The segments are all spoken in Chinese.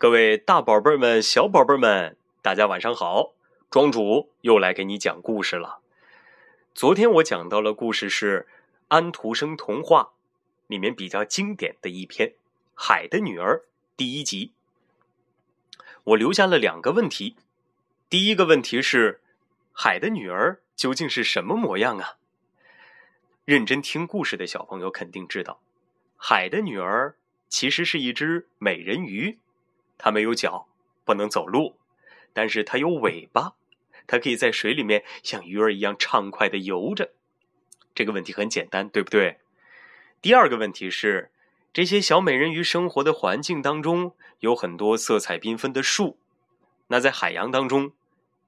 各位大宝贝们、小宝贝们，大家晚上好！庄主又来给你讲故事了。昨天我讲到了故事是安徒生童话里面比较经典的一篇《海的女儿》第一集。我留下了两个问题，第一个问题是：海的女儿究竟是什么模样啊？认真听故事的小朋友肯定知道，海的女儿其实是一只美人鱼。它没有脚，不能走路，但是它有尾巴，它可以在水里面像鱼儿一样畅快的游着。这个问题很简单，对不对？第二个问题是，这些小美人鱼生活的环境当中有很多色彩缤纷的树，那在海洋当中，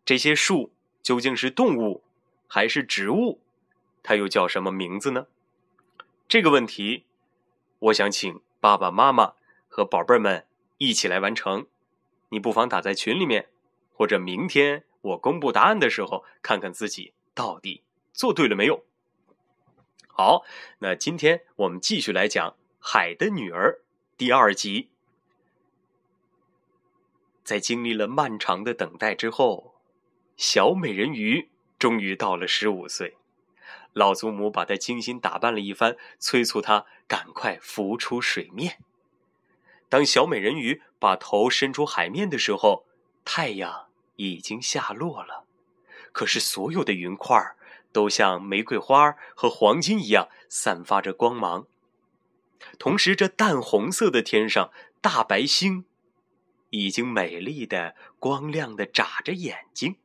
这些树究竟是动物还是植物？它又叫什么名字呢？这个问题，我想请爸爸妈妈和宝贝们。一起来完成，你不妨打在群里面，或者明天我公布答案的时候，看看自己到底做对了没有。好，那今天我们继续来讲《海的女儿》第二集。在经历了漫长的等待之后，小美人鱼终于到了十五岁，老祖母把她精心打扮了一番，催促她赶快浮出水面。当小美人鱼把头伸出海面的时候，太阳已经下落了。可是所有的云块都像玫瑰花和黄金一样散发着光芒。同时，这淡红色的天上，大白星已经美丽的光亮的眨着眼睛。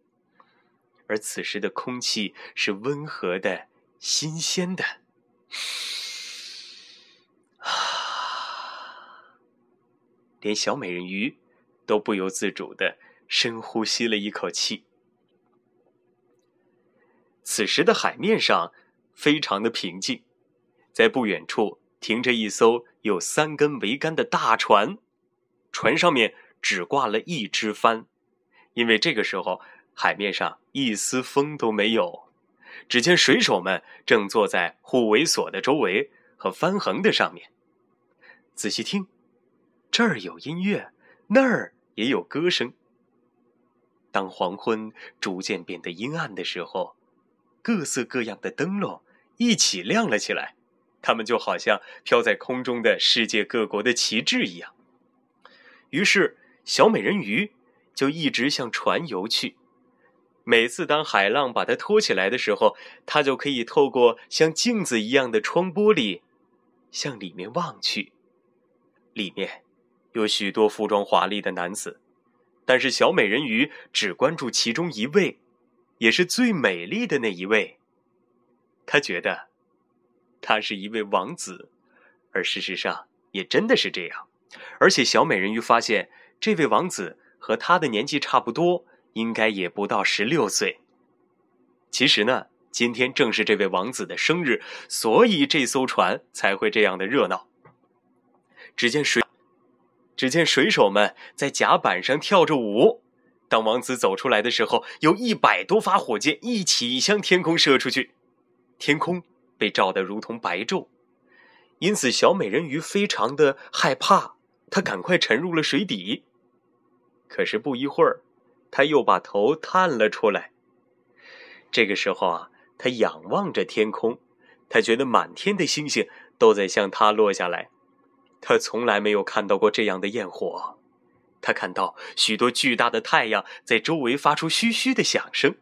而此时的空气是温和的、新鲜的。啊连小美人鱼都不由自主的深呼吸了一口气。此时的海面上非常的平静，在不远处停着一艘有三根桅杆的大船，船上面只挂了一只帆，因为这个时候海面上一丝风都没有。只见水手们正坐在护卫索的周围和帆横的上面，仔细听。这儿有音乐，那儿也有歌声。当黄昏逐渐变得阴暗的时候，各色各样的灯笼一起亮了起来，它们就好像飘在空中的世界各国的旗帜一样。于是，小美人鱼就一直向船游去。每次当海浪把它托起来的时候，它就可以透过像镜子一样的窗玻璃，向里面望去，里面。有许多服装华丽的男子，但是小美人鱼只关注其中一位，也是最美丽的那一位。她觉得，他是一位王子，而事实上也真的是这样。而且小美人鱼发现，这位王子和她的年纪差不多，应该也不到十六岁。其实呢，今天正是这位王子的生日，所以这艘船才会这样的热闹。只见水。只见水手们在甲板上跳着舞。当王子走出来的时候，有一百多发火箭一起向天空射出去，天空被照得如同白昼。因此，小美人鱼非常的害怕，她赶快沉入了水底。可是不一会儿，她又把头探了出来。这个时候啊，她仰望着天空，她觉得满天的星星都在向她落下来。他从来没有看到过这样的焰火，他看到许多巨大的太阳在周围发出嘘嘘的响声，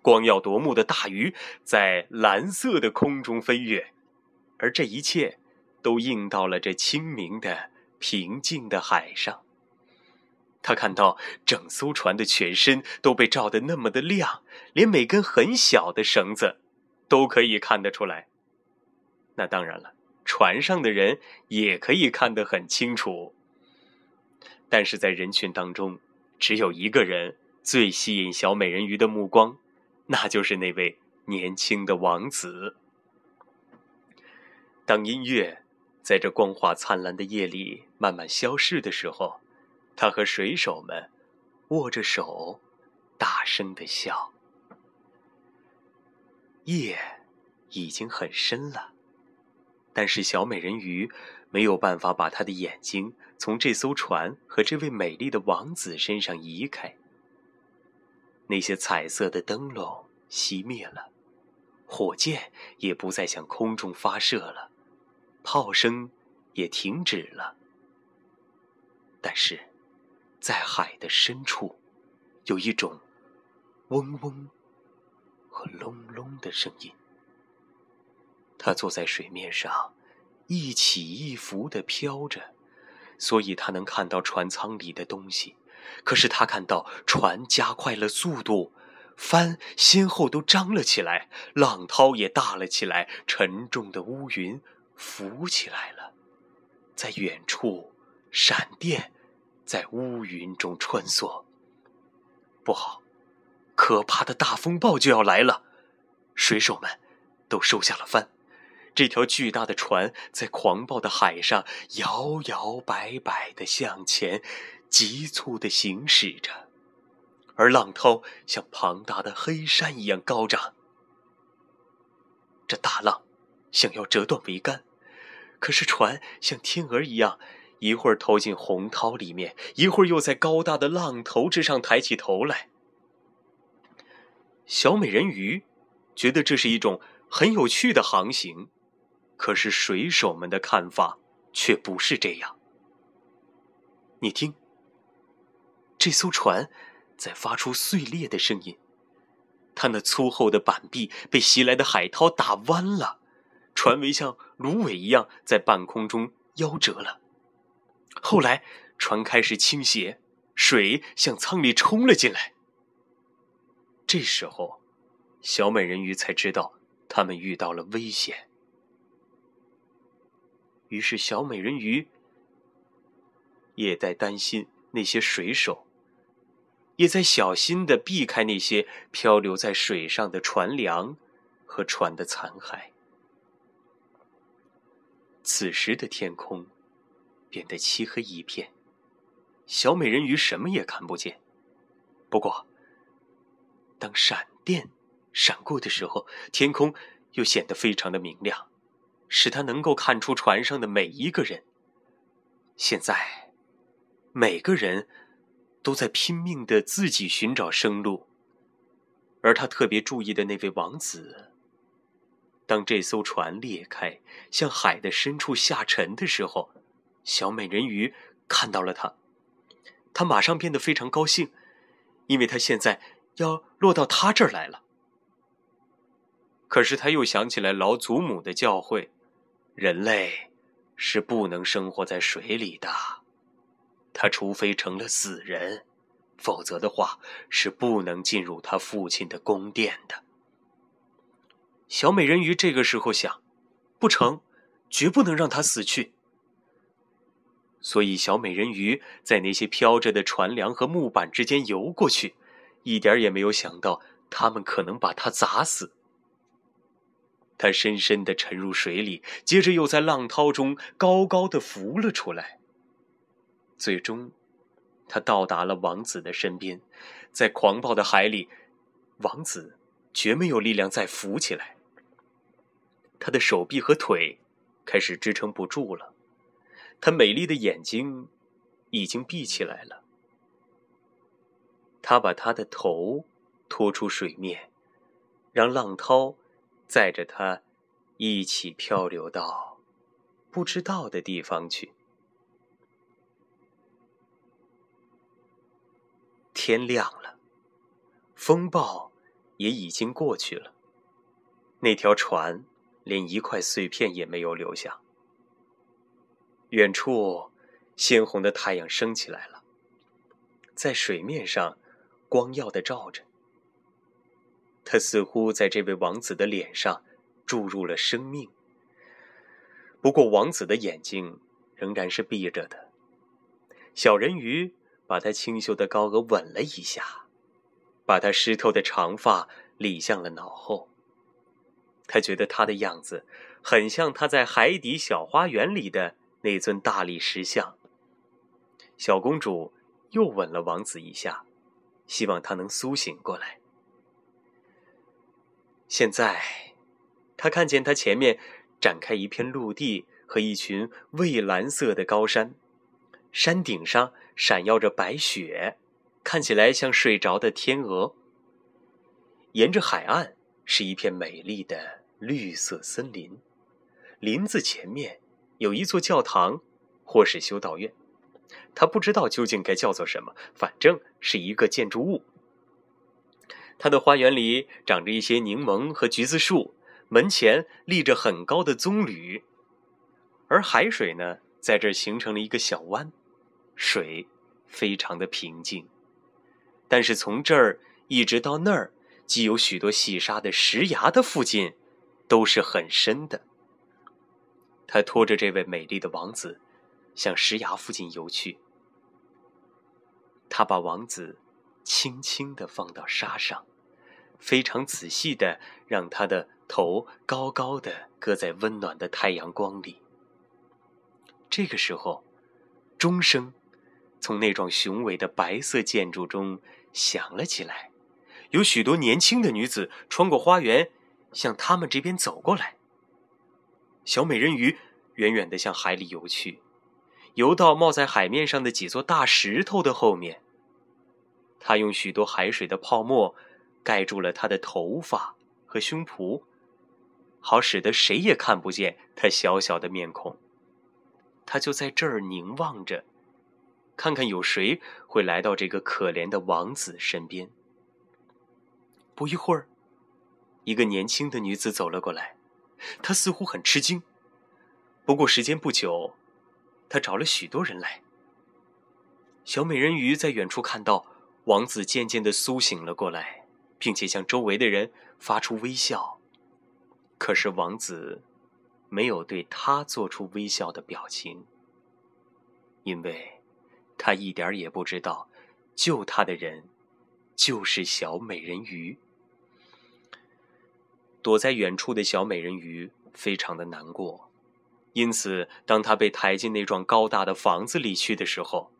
光耀夺目的大鱼在蓝色的空中飞跃，而这一切都映到了这清明的平静的海上。他看到整艘船的全身都被照得那么的亮，连每根很小的绳子都可以看得出来。那当然了。船上的人也可以看得很清楚，但是在人群当中，只有一个人最吸引小美人鱼的目光，那就是那位年轻的王子。当音乐在这光华灿烂的夜里慢慢消逝的时候，他和水手们握着手，大声的笑。夜已经很深了。但是小美人鱼没有办法把她的眼睛从这艘船和这位美丽的王子身上移开。那些彩色的灯笼熄灭了，火箭也不再向空中发射了，炮声也停止了。但是，在海的深处，有一种嗡嗡和隆隆的声音。他坐在水面上。一起一伏的飘着，所以他能看到船舱里的东西。可是他看到船加快了速度，帆先后都张了起来，浪涛也大了起来，沉重的乌云浮起来了。在远处，闪电在乌云中穿梭。不好，可怕的大风暴就要来了！水手们都收下了帆。这条巨大的船在狂暴的海上摇摇摆摆地向前，急促地行驶着，而浪涛像庞大的黑山一样高涨。这大浪想要折断桅杆，可是船像天鹅一样，一会儿投进洪涛里面，一会儿又在高大的浪头之上抬起头来。小美人鱼觉得这是一种很有趣的航行。可是水手们的看法却不是这样。你听，这艘船在发出碎裂的声音，它那粗厚的板壁被袭来的海涛打弯了，船尾像芦苇一样在半空中夭折了。后来，船开始倾斜，水向舱里冲了进来。这时候，小美人鱼才知道他们遇到了危险。于是，小美人鱼也在担心那些水手，也在小心的避开那些漂流在水上的船梁和船的残骸。此时的天空变得漆黑一片，小美人鱼什么也看不见。不过，当闪电闪过的时候，天空又显得非常的明亮。使他能够看出船上的每一个人。现在，每个人都在拼命的自己寻找生路。而他特别注意的那位王子，当这艘船裂开，向海的深处下沉的时候，小美人鱼看到了他，他马上变得非常高兴，因为他现在要落到他这儿来了。可是他又想起来老祖母的教诲。人类是不能生活在水里的，他除非成了死人，否则的话是不能进入他父亲的宫殿的。小美人鱼这个时候想，不成，绝不能让他死去。所以，小美人鱼在那些飘着的船梁和木板之间游过去，一点也没有想到他们可能把她砸死。他深深的沉入水里，接着又在浪涛中高高的浮了出来。最终，他到达了王子的身边，在狂暴的海里，王子绝没有力量再浮起来。他的手臂和腿开始支撑不住了，他美丽的眼睛已经闭起来了。他把他的头拖出水面，让浪涛。载着他一起漂流到不知道的地方去。天亮了，风暴也已经过去了，那条船连一块碎片也没有留下。远处，鲜红的太阳升起来了，在水面上光耀的照着。他似乎在这位王子的脸上注入了生命。不过，王子的眼睛仍然是闭着的。小人鱼把他清秀的高额吻了一下，把他湿透的长发理向了脑后。他觉得他的样子很像他在海底小花园里的那尊大理石像。小公主又吻了王子一下，希望他能苏醒过来。现在，他看见他前面展开一片陆地和一群蔚蓝色的高山，山顶上闪耀着白雪，看起来像睡着的天鹅。沿着海岸是一片美丽的绿色森林，林子前面有一座教堂，或是修道院，他不知道究竟该叫做什么，反正是一个建筑物。他的花园里长着一些柠檬和橘子树，门前立着很高的棕榈，而海水呢，在这儿形成了一个小湾，水非常的平静。但是从这儿一直到那儿。既有许多细沙的石崖的附近，都是很深的。他拖着这位美丽的王子，向石崖附近游去。他把王子轻轻地放到沙上，非常仔细的让他的头高高的搁在温暖的太阳光里。这个时候，钟声从那幢雄伟的白色建筑中响了起来。有许多年轻的女子穿过花园，向他们这边走过来。小美人鱼远远地向海里游去，游到冒在海面上的几座大石头的后面。她用许多海水的泡沫盖住了她的头发和胸脯，好使得谁也看不见她小小的面孔。她就在这儿凝望着，看看有谁会来到这个可怜的王子身边。不一会儿，一个年轻的女子走了过来，她似乎很吃惊。不过时间不久，她找了许多人来。小美人鱼在远处看到王子渐渐的苏醒了过来，并且向周围的人发出微笑。可是王子没有对她做出微笑的表情，因为他一点也不知道救他的人。就是小美人鱼。躲在远处的小美人鱼非常的难过，因此，当她被抬进那幢高大的房子里去的时候，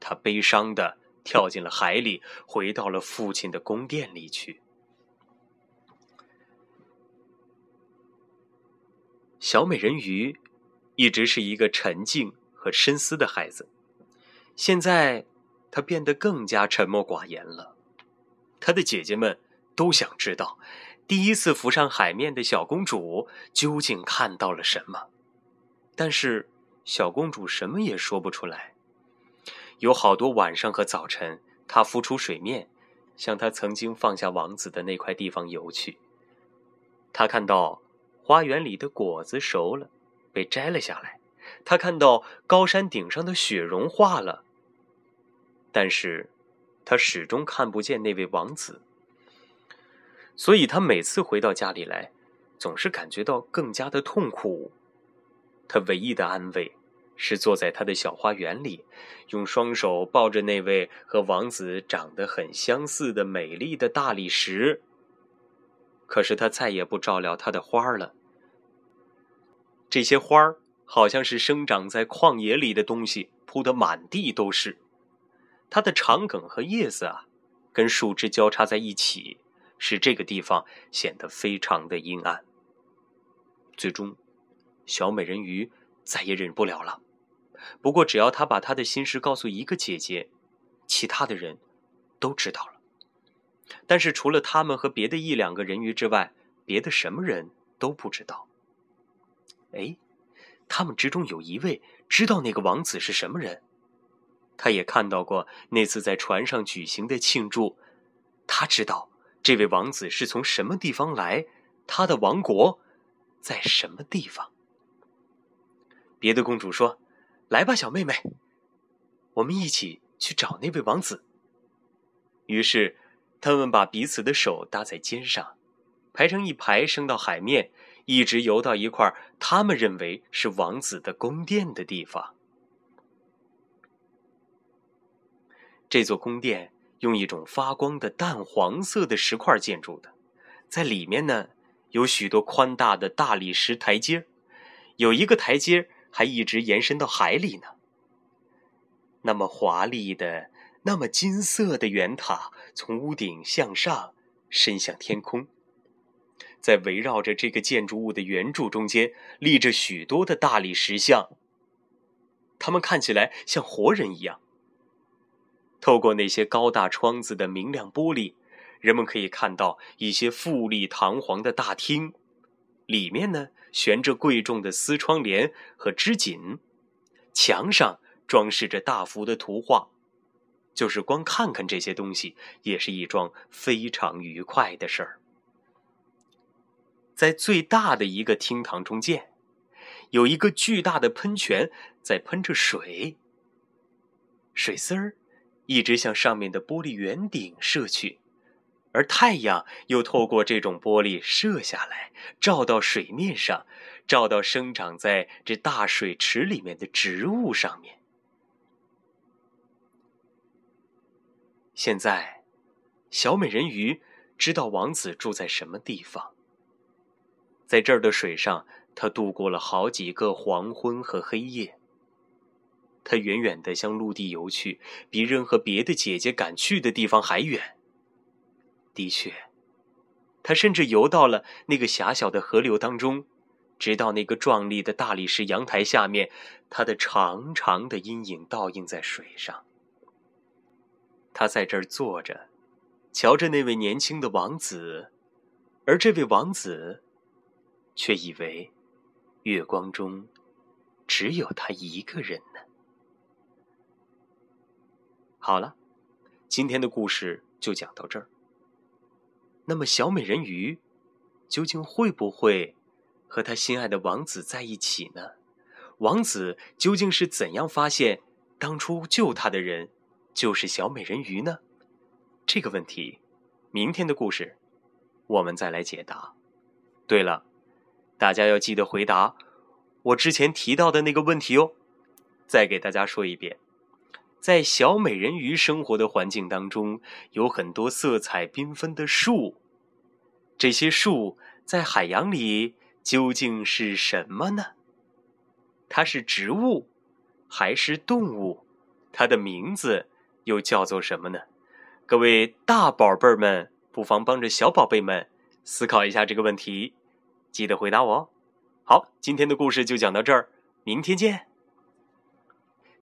她悲伤的跳进了海里，回到了父亲的宫殿里去。小美人鱼一直是一个沉静和深思的孩子，现在她变得更加沉默寡言了。她的姐姐们都想知道，第一次浮上海面的小公主究竟看到了什么，但是小公主什么也说不出来。有好多晚上和早晨，她浮出水面，向她曾经放下王子的那块地方游去。她看到花园里的果子熟了，被摘了下来；她看到高山顶上的雪融化了，但是。他始终看不见那位王子，所以他每次回到家里来，总是感觉到更加的痛苦。他唯一的安慰是坐在他的小花园里，用双手抱着那位和王子长得很相似的美丽的大理石。可是他再也不照料他的花了。这些花儿好像是生长在旷野里的东西，铺得满地都是。它的长梗和叶子啊，跟树枝交叉在一起，使这个地方显得非常的阴暗。最终，小美人鱼再也忍不了了。不过，只要他把他的心事告诉一个姐姐，其他的人都知道了。但是，除了他们和别的一两个人鱼之外，别的什么人都不知道。哎，他们之中有一位知道那个王子是什么人。他也看到过那次在船上举行的庆祝，他知道这位王子是从什么地方来，他的王国在什么地方。别的公主说：“来吧，小妹妹，我们一起去找那位王子。”于是，他们把彼此的手搭在肩上，排成一排，升到海面，一直游到一块他们认为是王子的宫殿的地方。这座宫殿用一种发光的淡黄色的石块建筑的，在里面呢有许多宽大的大理石台阶，有一个台阶还一直延伸到海里呢。那么华丽的、那么金色的圆塔从屋顶向上伸向天空，在围绕着这个建筑物的圆柱中间立着许多的大理石像，他们看起来像活人一样。透过那些高大窗子的明亮玻璃，人们可以看到一些富丽堂皇的大厅，里面呢悬着贵重的丝窗帘和织锦，墙上装饰着大幅的图画。就是光看看这些东西，也是一桩非常愉快的事儿。在最大的一个厅堂中间，有一个巨大的喷泉在喷着水，水丝儿一直向上面的玻璃圆顶射去，而太阳又透过这种玻璃射下来，照到水面上，照到生长在这大水池里面的植物上面。现在，小美人鱼知道王子住在什么地方。在这儿的水上，她度过了好几个黄昏和黑夜。她远远地向陆地游去，比任何别的姐姐敢去的地方还远。的确，他甚至游到了那个狭小的河流当中，直到那个壮丽的大理石阳台下面，他的长长的阴影倒映在水上。他在这儿坐着，瞧着那位年轻的王子，而这位王子，却以为月光中只有他一个人呢。好了，今天的故事就讲到这儿。那么，小美人鱼究竟会不会和他心爱的王子在一起呢？王子究竟是怎样发现当初救他的人？就是小美人鱼呢？这个问题，明天的故事我们再来解答。对了，大家要记得回答我之前提到的那个问题哦。再给大家说一遍，在小美人鱼生活的环境当中，有很多色彩缤纷的树。这些树在海洋里究竟是什么呢？它是植物还是动物？它的名字？又叫做什么呢？各位大宝贝儿们，不妨帮着小宝贝们思考一下这个问题，记得回答我哦。好，今天的故事就讲到这儿，明天见。